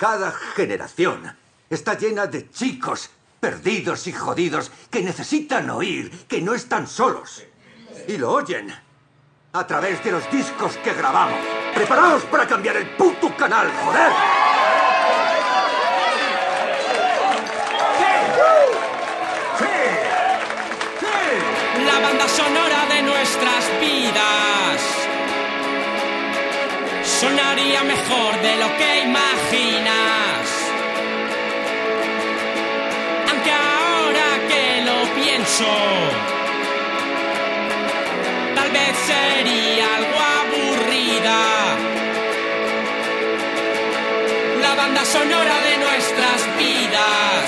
Cada generación está llena de chicos perdidos y jodidos que necesitan oír que no están solos. Y lo oyen a través de los discos que grabamos. ¡Preparaos para cambiar el puto canal, joder! La banda sonora de nuestras vidas sonaría mejor de lo que imaginas. Aunque ahora que lo pienso, tal vez sería algo aburrida. La banda sonora de nuestras vidas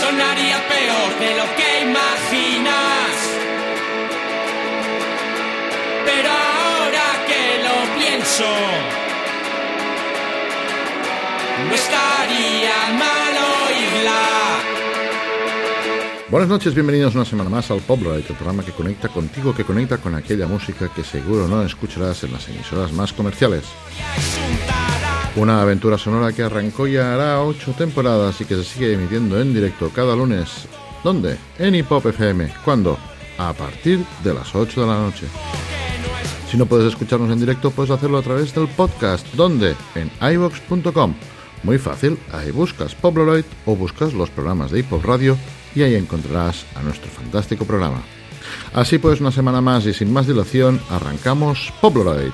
sonaría peor de lo que imaginas. Pero Buenas noches, bienvenidos una semana más al Poplight, el programa que conecta contigo, que conecta con aquella música que seguro no escucharás en las emisoras más comerciales. Una aventura sonora que arrancó y hará ocho temporadas y que se sigue emitiendo en directo cada lunes. ¿Dónde? En Hip FM. ¿Cuándo? A partir de las 8 de la noche. Si no puedes escucharnos en directo, puedes hacerlo a través del podcast. ¿Dónde? En iVox.com. Muy fácil, ahí buscas Poploroid o buscas los programas de Hip Hop Radio y ahí encontrarás a nuestro fantástico programa. Así pues, una semana más y sin más dilación, arrancamos Poploroid.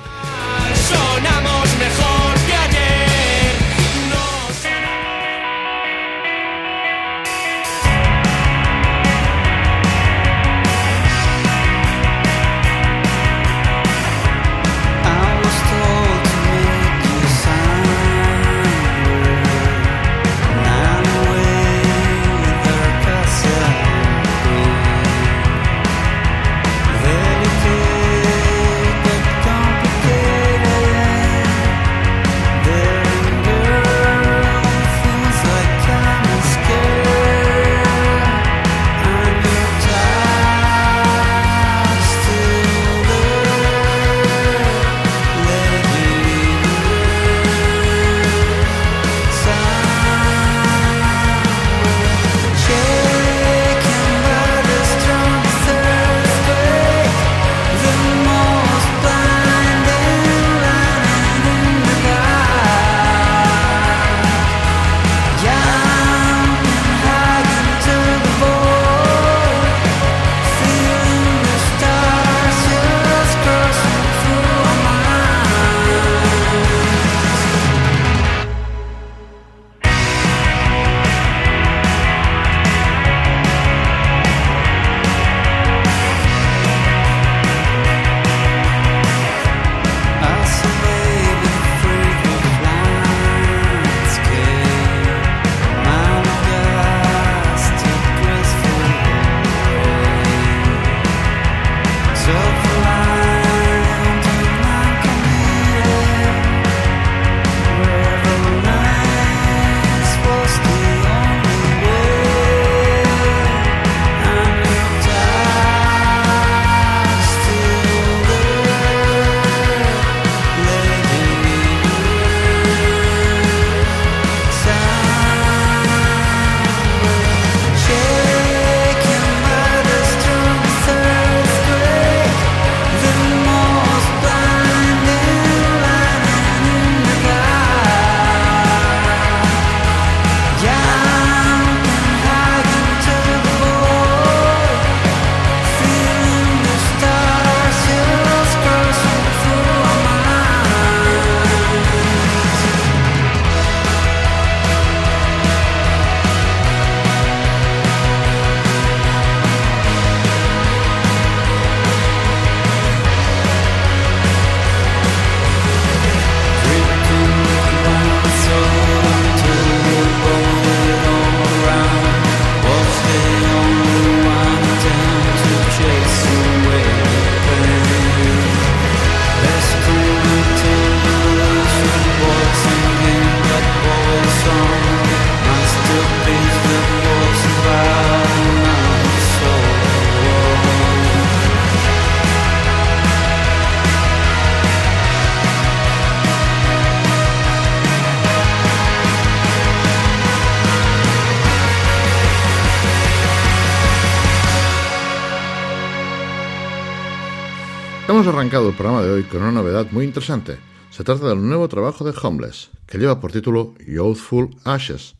Arrancado el programa de hoy con una novedad muy interesante. Se trata del nuevo trabajo de Homeless, que lleva por título Youthful Ashes.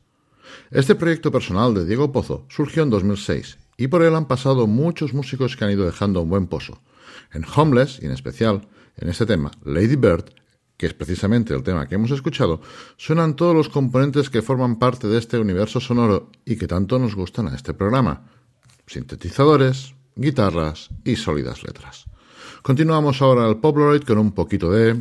Este proyecto personal de Diego Pozo surgió en 2006 y por él han pasado muchos músicos que han ido dejando un buen pozo. En Homeless, y en especial en este tema, Lady Bird, que es precisamente el tema que hemos escuchado, suenan todos los componentes que forman parte de este universo sonoro y que tanto nos gustan a este programa. Sintetizadores, guitarras y sólidas letras. Continuamos ahora al Polaroid con un poquito de...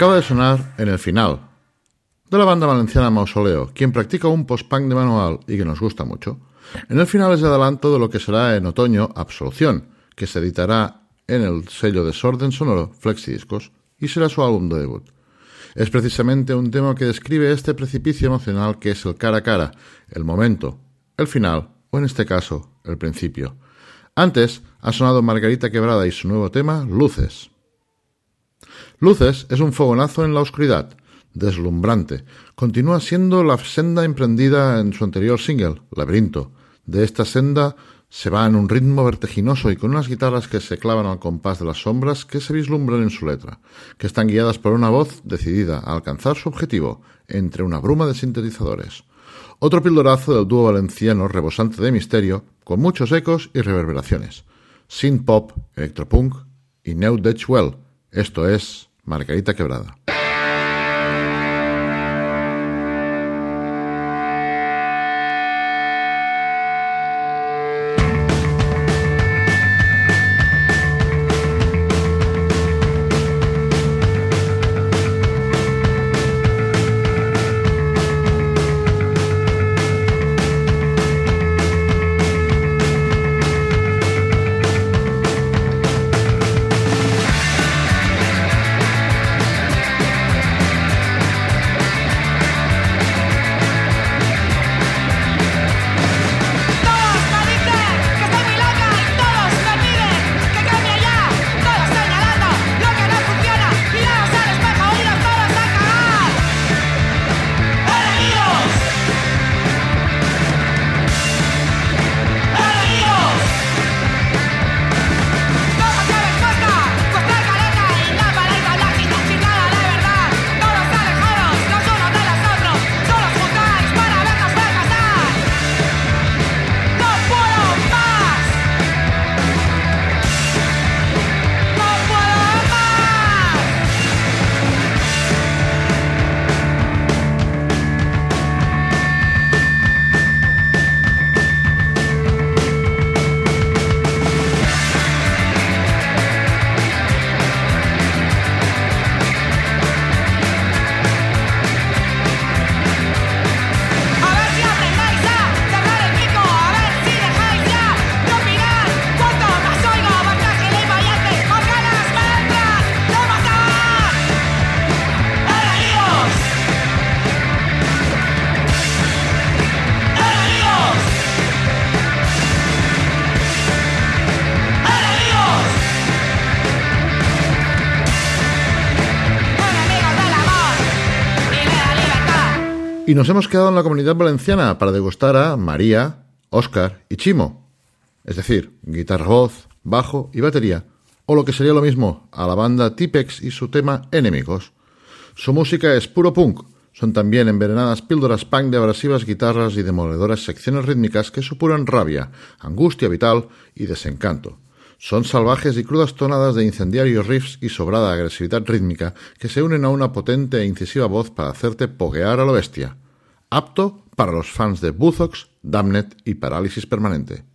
Acaba de sonar en el final de la banda valenciana Mausoleo, quien practica un post-punk de manual y que nos gusta mucho. En el final es de adelanto de lo que será en otoño Absolución, que se editará en el sello Desorden Sonoro Flexidiscos y será su álbum de debut. Es precisamente un tema que describe este precipicio emocional que es el cara a cara, el momento, el final o en este caso el principio. Antes ha sonado Margarita Quebrada y su nuevo tema Luces. Luces es un fogonazo en la oscuridad, deslumbrante. Continúa siendo la senda emprendida en su anterior single, Laberinto. De esta senda se va en un ritmo vertiginoso y con unas guitarras que se clavan al compás de las sombras que se vislumbran en su letra, que están guiadas por una voz decidida a alcanzar su objetivo entre una bruma de sintetizadores. Otro pildorazo del dúo valenciano rebosante de misterio, con muchos ecos y reverberaciones. Synth pop, electropunk y New Dutch Well. Esto es Margarita Quebrada. Y nos hemos quedado en la comunidad valenciana para degustar a María, Óscar y Chimo. Es decir, guitarra, voz, bajo y batería. O lo que sería lo mismo, a la banda Tipex y su tema Enemigos. Su música es puro punk. Son también envenenadas píldoras punk de abrasivas guitarras y demoledoras secciones rítmicas que supuran rabia, angustia vital y desencanto. Son salvajes y crudas tonadas de incendiarios riffs y sobrada agresividad rítmica que se unen a una potente e incisiva voz para hacerte poguear a lo bestia. Apto para los fans de Buzox, Damnet y Parálisis Permanente.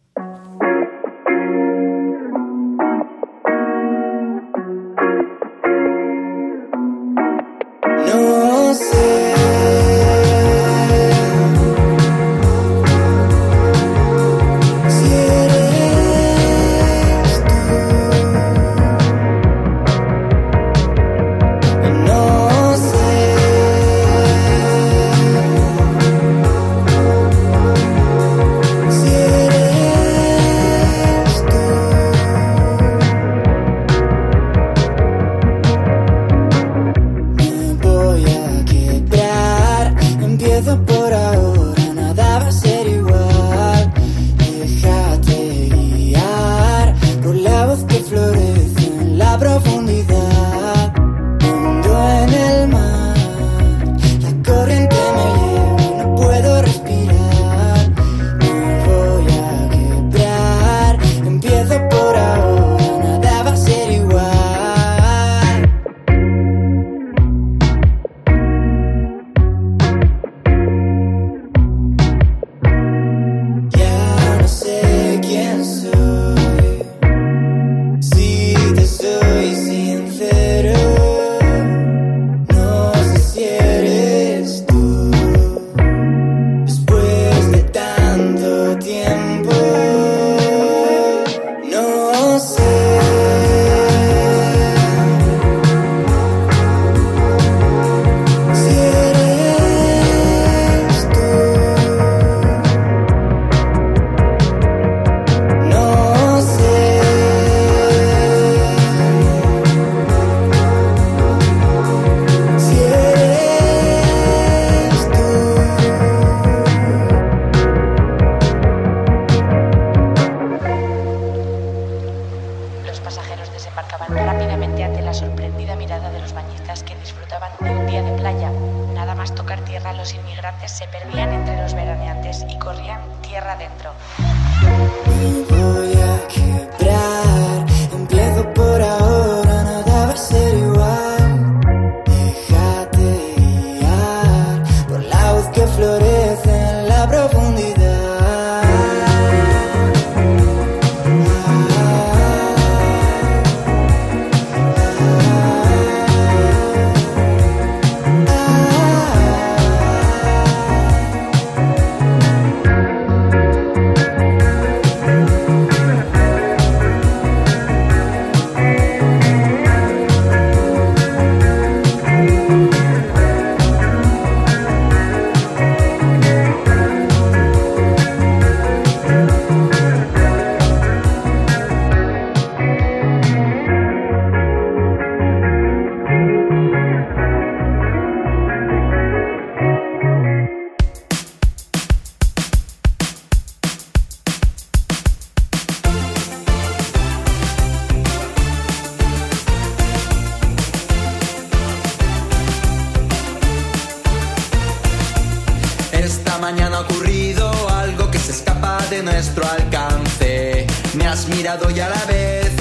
Me has mirado y a la vez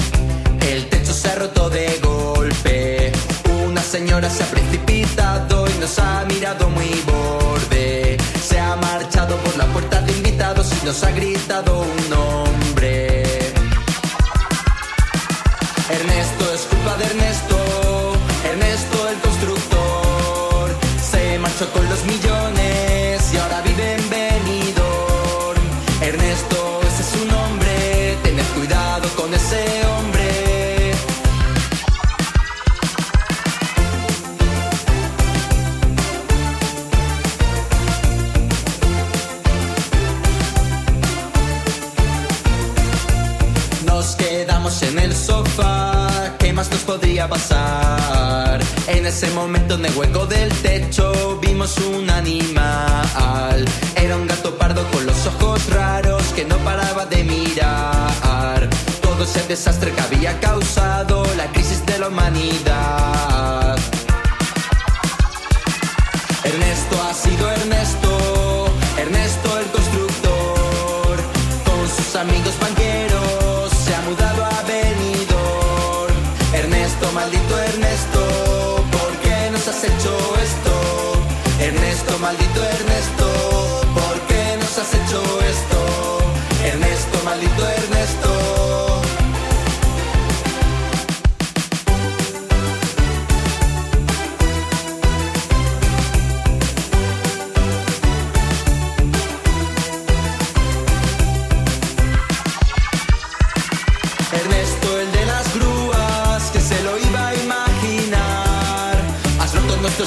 el techo se ha roto de golpe. Una señora se ha precipitado y nos ha mirado muy borde. Se ha marchado por la puerta de invitados y nos ha gritado un nombre. Ernesto es culpa de Ernesto, Ernesto el constructor. Se marchó con los millones pasar? En ese momento en el hueco del techo vimos un animal. Era un gato pardo con los ojos raros que no paraba de mirar. Todo ese desastre que había causado la crisis de la humanidad.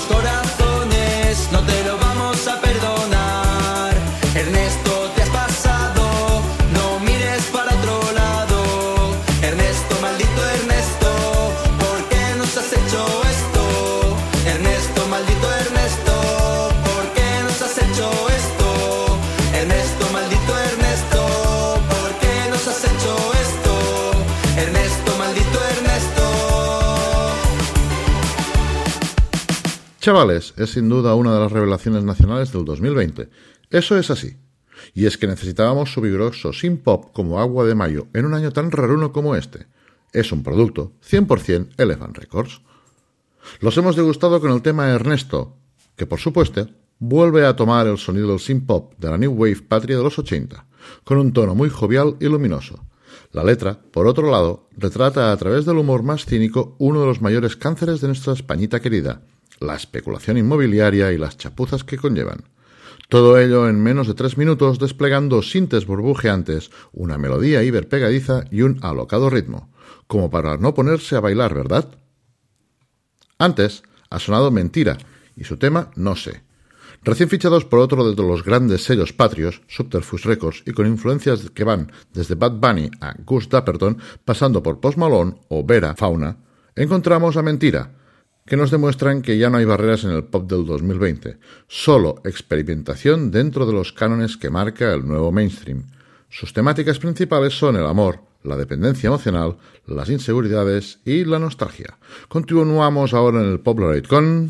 Roto Chavales, es sin duda una de las revelaciones nacionales del 2020. Eso es así. Y es que necesitábamos su vigoroso sin pop como agua de mayo en un año tan raruno como este. Es un producto 100% Elephant Records. Los hemos degustado con el tema Ernesto, que por supuesto vuelve a tomar el sonido del synth pop de la New Wave patria de los 80, con un tono muy jovial y luminoso. La letra, por otro lado, retrata a través del humor más cínico uno de los mayores cánceres de nuestra Españita querida, la especulación inmobiliaria y las chapuzas que conllevan. Todo ello en menos de tres minutos desplegando sintes burbujeantes, una melodía hiperpegadiza y un alocado ritmo, como para no ponerse a bailar, ¿verdad? Antes ha sonado Mentira y su tema No sé. Recién fichados por otro de los grandes sellos patrios, Subterfuge Records, y con influencias que van desde Bad Bunny a Gus Dapperton, pasando por Post Malone o Vera Fauna, encontramos a Mentira, que nos demuestran que ya no hay barreras en el pop del 2020, solo experimentación dentro de los cánones que marca el nuevo mainstream. Sus temáticas principales son el amor, la dependencia emocional, las inseguridades y la nostalgia. Continuamos ahora en el Polaroid con...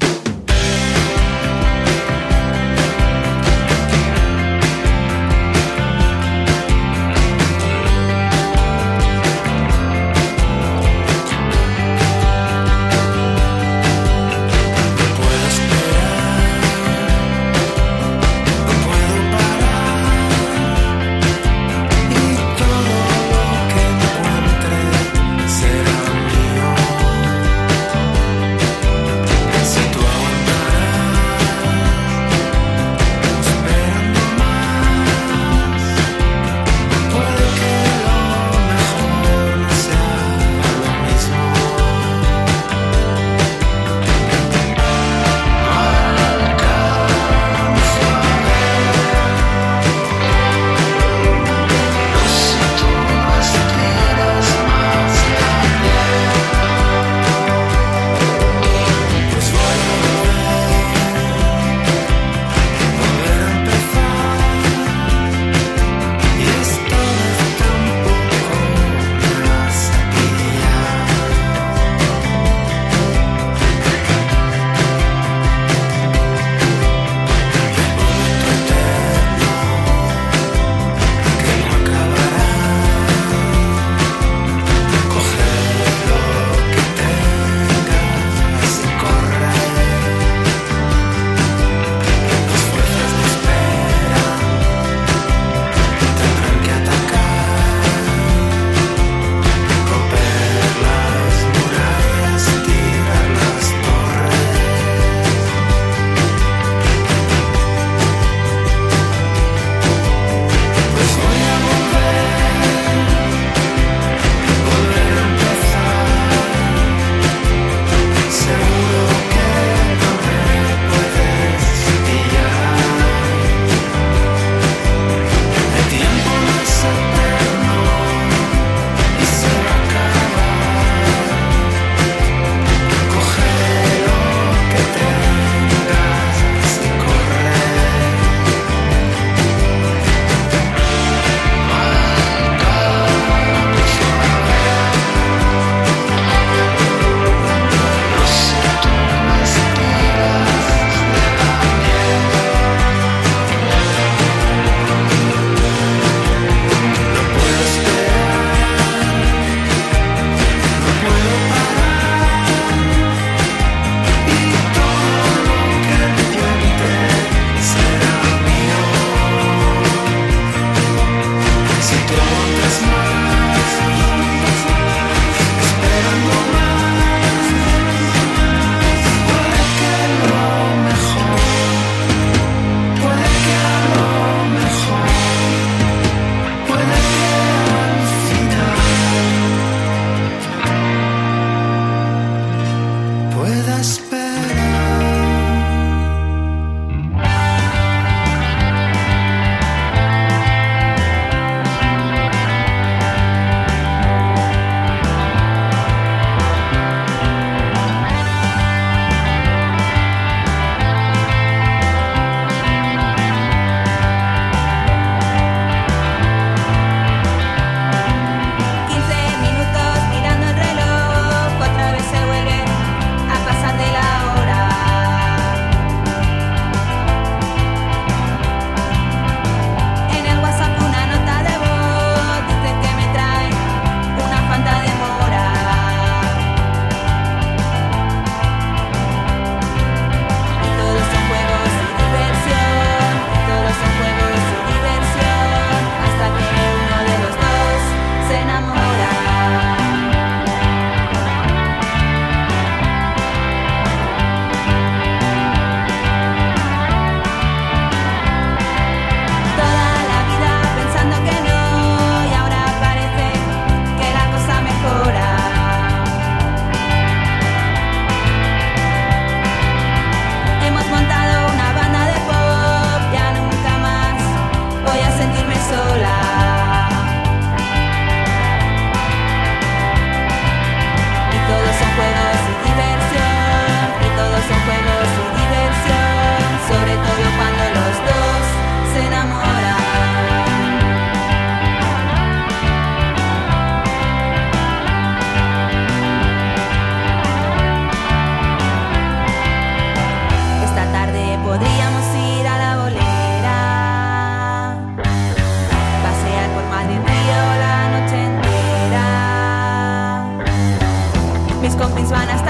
mis vanas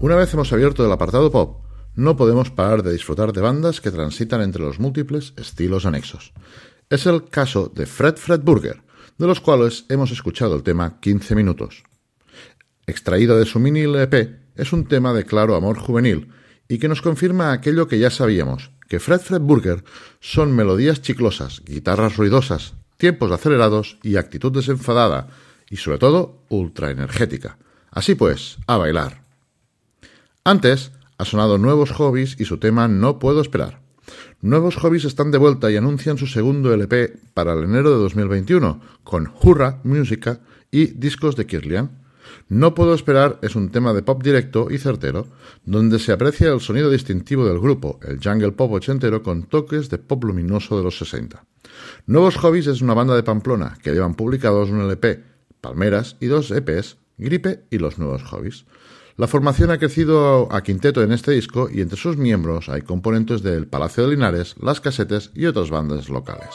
Una vez hemos abierto el apartado pop, no podemos parar de disfrutar de bandas que transitan entre los múltiples estilos anexos. Es el caso de Fred Fred Burger, de los cuales hemos escuchado el tema 15 minutos. Extraído de su mini LP, es un tema de claro amor juvenil y que nos confirma aquello que ya sabíamos, que Fred Fred Burger son melodías chiclosas, guitarras ruidosas, tiempos acelerados y actitud desenfadada, y sobre todo ultra energética. Así pues, a bailar. Antes ha sonado Nuevos Hobbies y su tema No Puedo Esperar. Nuevos Hobbies están de vuelta y anuncian su segundo LP para el enero de 2021 con Hurra Música y discos de Kirlian. No Puedo Esperar es un tema de pop directo y certero, donde se aprecia el sonido distintivo del grupo, el jungle pop ochentero con toques de pop luminoso de los 60. Nuevos Hobbies es una banda de Pamplona que llevan publicados un LP, Palmeras y dos EPs, Gripe y Los Nuevos Hobbies. La formación ha crecido a quinteto en este disco y entre sus miembros hay componentes del Palacio de Linares, Las Casetes y otras bandas locales.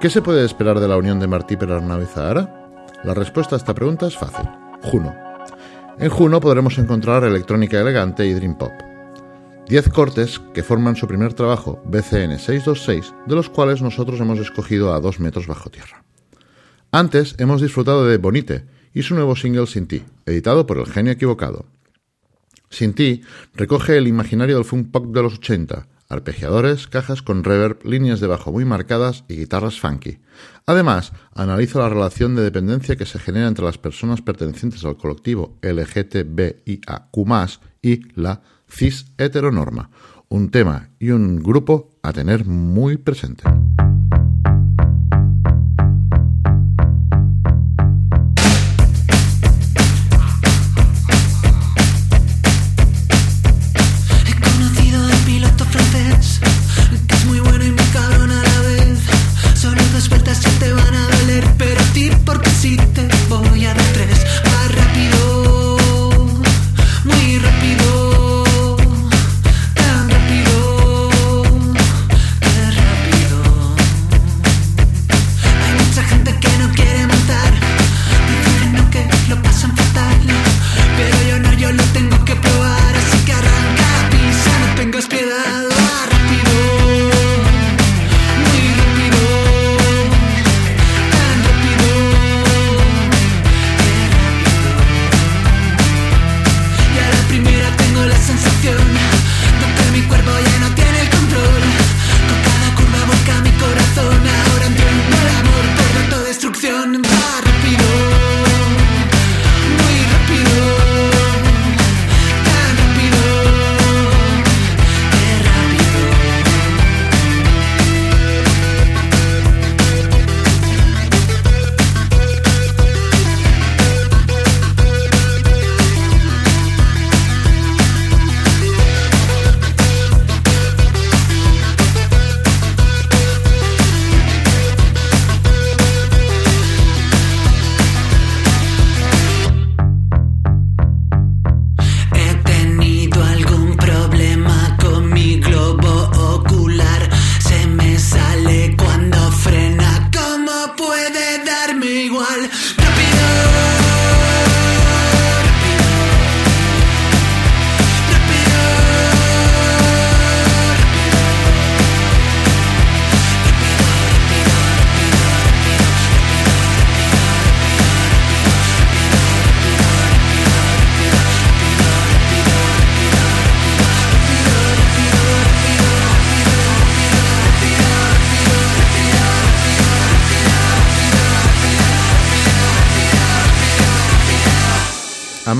¿Qué se puede esperar de la unión de Martí Perarnau y La respuesta a esta pregunta es fácil. Juno. En Juno podremos encontrar electrónica elegante y dream pop. 10 cortes que forman su primer trabajo, BCN 626, de los cuales nosotros hemos escogido a 2 metros bajo tierra. Antes hemos disfrutado de Bonite y su nuevo single Sin Ti, editado por el genio equivocado. Sin Ti recoge el imaginario del funk pop de los 80, arpegiadores, cajas con reverb, líneas de bajo muy marcadas y guitarras funky. Además, analiza la relación de dependencia que se genera entre las personas pertenecientes al colectivo LGTBIAQ+, y la cis heteronorma, un tema y un grupo a tener muy presente.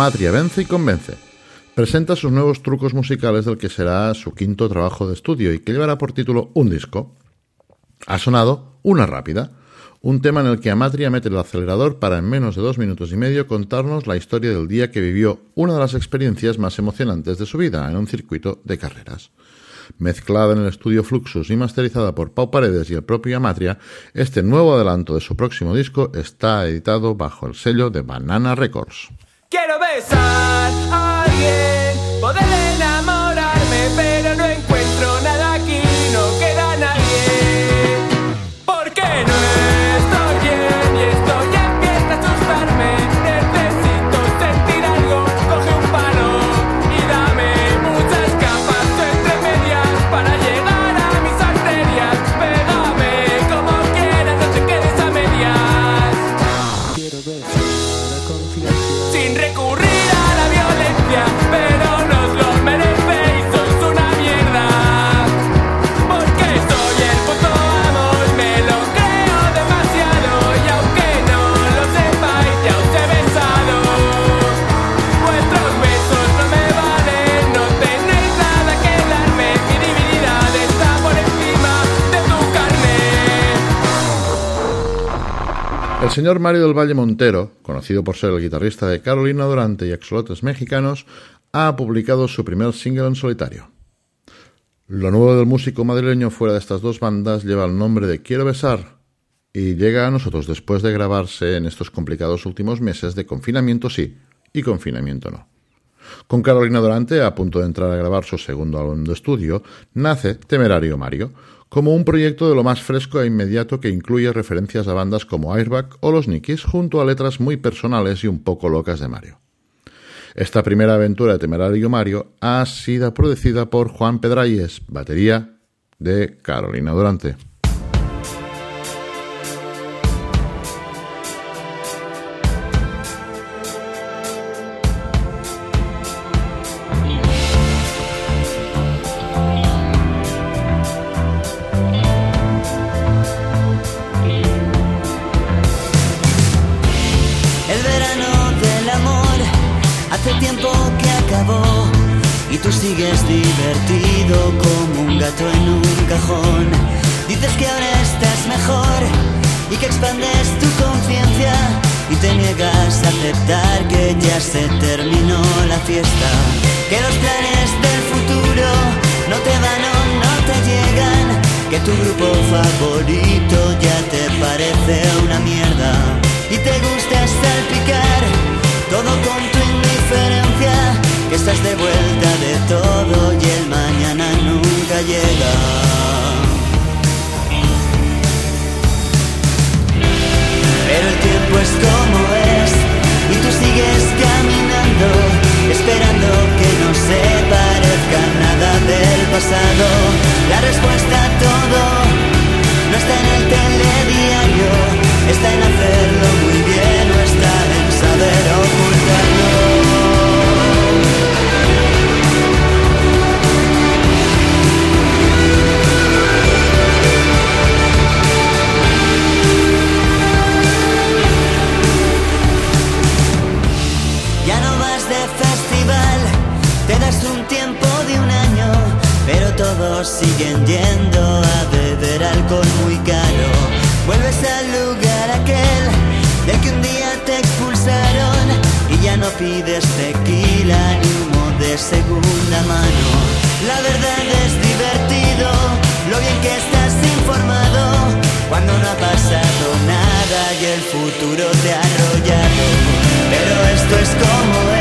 Amatria vence y convence. Presenta sus nuevos trucos musicales del que será su quinto trabajo de estudio y que llevará por título Un disco. Ha sonado Una rápida, un tema en el que Amatria mete el acelerador para en menos de dos minutos y medio contarnos la historia del día que vivió una de las experiencias más emocionantes de su vida en un circuito de carreras. Mezclada en el estudio Fluxus y masterizada por Pau Paredes y el propio Amatria, este nuevo adelanto de su próximo disco está editado bajo el sello de Banana Records. Quiero besar a alguien, poder enamorarme, pero no encuentro nada aquí, no queda nadie. Porque no estoy bien y esto ya empieza a asustarme. Necesito sentir algo, coge un palo y dame muchas capas entre medias para llegar a mis arterias. Pégame como quieras, no te quedes a medias. Sin recurrir a la El señor Mario del Valle Montero, conocido por ser el guitarrista de Carolina Durante y Axolotes Mexicanos, ha publicado su primer single en solitario. Lo nuevo del músico madrileño fuera de estas dos bandas lleva el nombre de Quiero Besar y llega a nosotros después de grabarse en estos complicados últimos meses de confinamiento sí y confinamiento no. Con Carolina Durante, a punto de entrar a grabar su segundo álbum de estudio, nace Temerario Mario, como un proyecto de lo más fresco e inmediato que incluye referencias a bandas como Airbag o Los Nikis, junto a letras muy personales y un poco locas de Mario. Esta primera aventura de Temerario Mario ha sido producida por Juan Pedralles, batería de Carolina Durante. A aceptar que ya se terminó la fiesta. Que los planes del futuro no te van o no te llegan. Que tu grupo favorito ya te parece una mierda y te gusta salpicar todo con tu indiferencia. Que estás de vuelta de todo y el mañana nunca llega. Pero el tiempo es como es y tú sigues caminando, esperando que no se parezca nada del pasado. La respuesta a todo no está en el telediario, está en hacerlo muy bien o está en saber. Siguen yendo a beber alcohol muy caro. Vuelves al lugar aquel del que un día te expulsaron y ya no pides tequila ni humo de segunda mano. La verdad es divertido, lo bien que estás informado, cuando no ha pasado nada y el futuro te ha arrollado. Pero esto es como es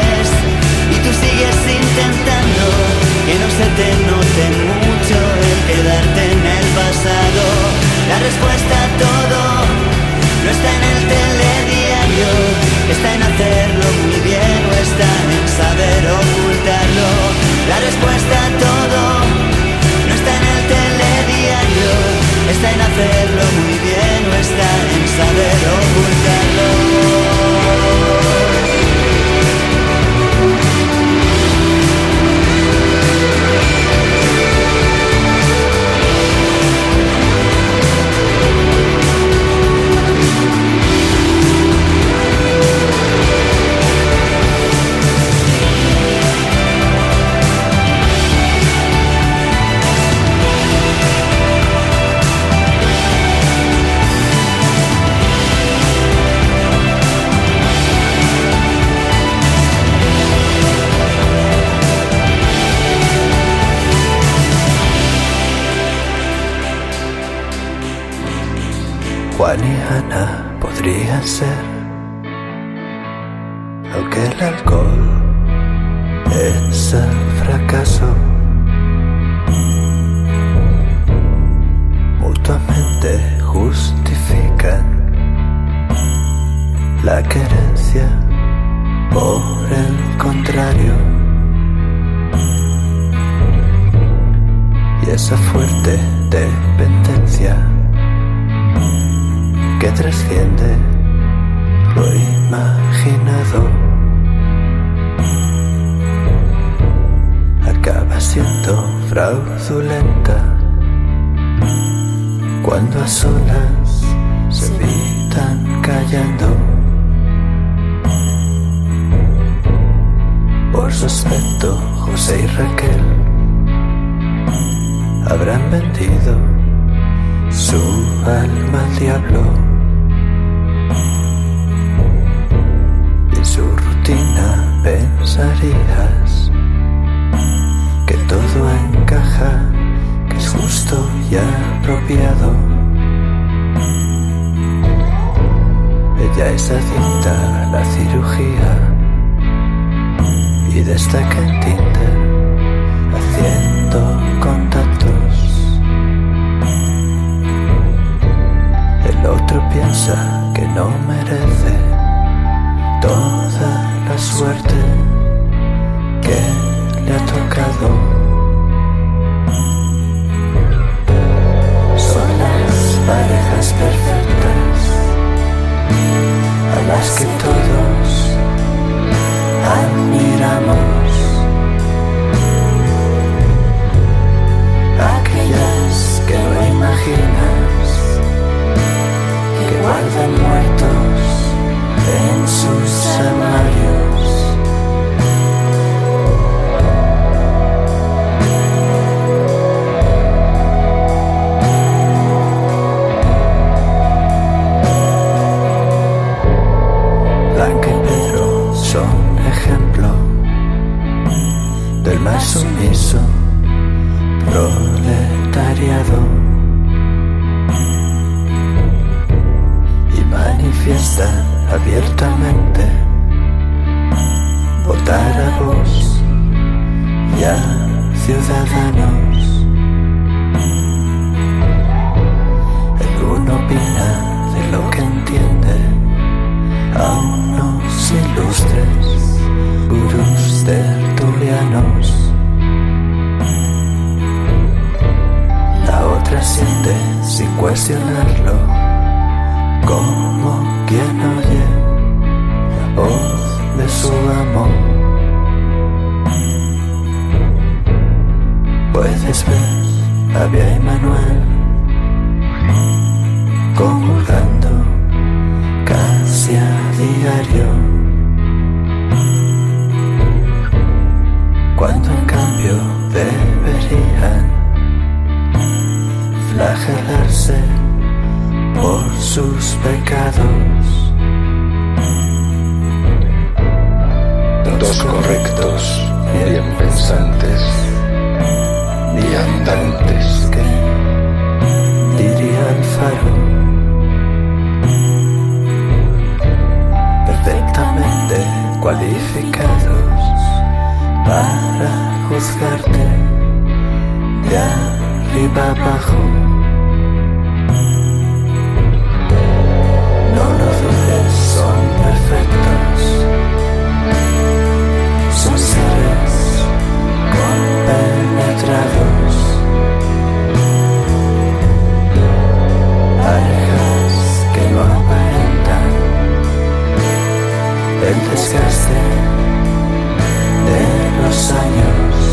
sigues intentando que no se te note mucho el quedarte en el pasado. La respuesta a todo no está en el telediario, está en hacerlo muy bien o está en saber ocultarlo. La respuesta a todo no está en el telediario, está en hacerlo muy bien José Raquel habrán vendido su alma al diablo. Y su rutina pensarías que todo encaja que es justo y apropiado. Ella es adicta a la cirugía y destaca en Tinder contactos. El otro piensa que no merece toda la suerte que le ha tocado. Son las parejas perfectas a las que todos admiramos que no imaginas que guardan muertos en sus armarios. Votar a vos y a ciudadanos. El uno opina de lo que entiende a unos ilustres gurús tertulianos. La otra siente sin cuestionarlo, como quien oye voz de su amor. Puedes ver a Bea y Manuel comulgando casi a diario. Cuando en cambio deberían flagelarse por sus pecados. Dos correctos, bien pensantes, viandantes. que diría el faro. Perfectamente cualificados para juzgarte de arriba abajo. No lo dudes, son perfectos. Compenetrados. Parejas que no aparentan el desgaste de los años.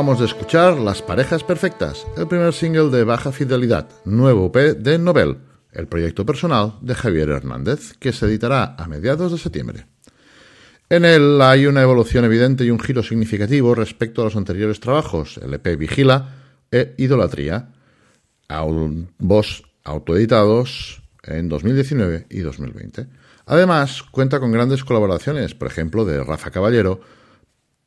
De escuchar Las Parejas Perfectas, el primer single de Baja Fidelidad, nuevo EP de Nobel, el proyecto personal de Javier Hernández, que se editará a mediados de septiembre. En él hay una evolución evidente y un giro significativo respecto a los anteriores trabajos, el EP Vigila e Idolatría, ambos autoeditados en 2019 y 2020. Además, cuenta con grandes colaboraciones, por ejemplo, de Rafa Caballero,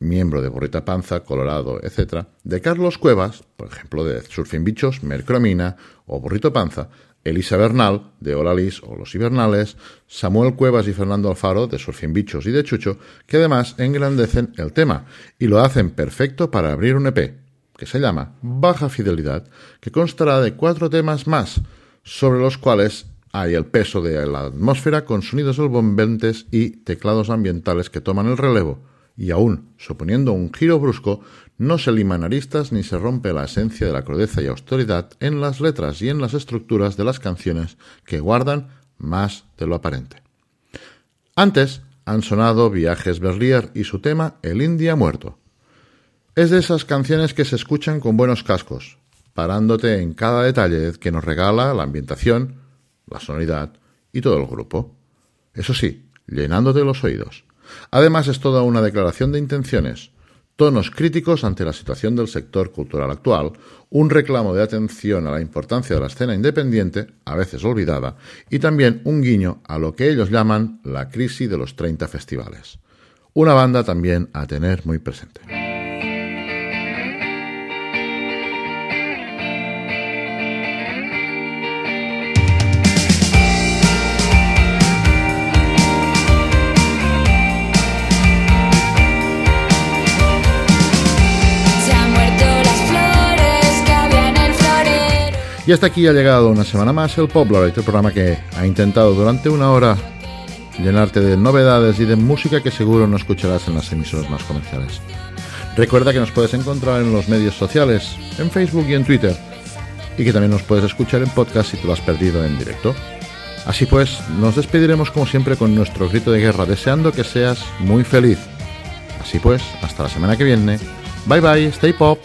miembro de Borrita Panza, Colorado, etc., de Carlos Cuevas, por ejemplo, de Surfing Bichos, Mercromina o Borrito Panza, Elisa Bernal, de Hola Lis o Los Hibernales, Samuel Cuevas y Fernando Alfaro, de Surfing Bichos y de Chucho, que además engrandecen el tema y lo hacen perfecto para abrir un EP, que se llama Baja Fidelidad, que constará de cuatro temas más, sobre los cuales hay el peso de la atmósfera con sonidos envolventes y teclados ambientales que toman el relevo, y aún, suponiendo un giro brusco, no se liman aristas ni se rompe la esencia de la crudeza y austeridad en las letras y en las estructuras de las canciones que guardan más de lo aparente. Antes han sonado Viajes Berlier y su tema El India Muerto. Es de esas canciones que se escuchan con buenos cascos, parándote en cada detalle que nos regala la ambientación, la sonoridad y todo el grupo. Eso sí, llenándote los oídos. Además es toda una declaración de intenciones, tonos críticos ante la situación del sector cultural actual, un reclamo de atención a la importancia de la escena independiente, a veces olvidada, y también un guiño a lo que ellos llaman la crisis de los 30 festivales. Una banda también a tener muy presente. Y hasta aquí ha llegado una semana más el Poplar, el programa que ha intentado durante una hora llenarte de novedades y de música que seguro no escucharás en las emisoras más comerciales. Recuerda que nos puedes encontrar en los medios sociales, en Facebook y en Twitter, y que también nos puedes escuchar en podcast si te lo has perdido en directo. Así pues, nos despediremos como siempre con nuestro grito de guerra, deseando que seas muy feliz. Así pues, hasta la semana que viene. Bye bye, stay pop.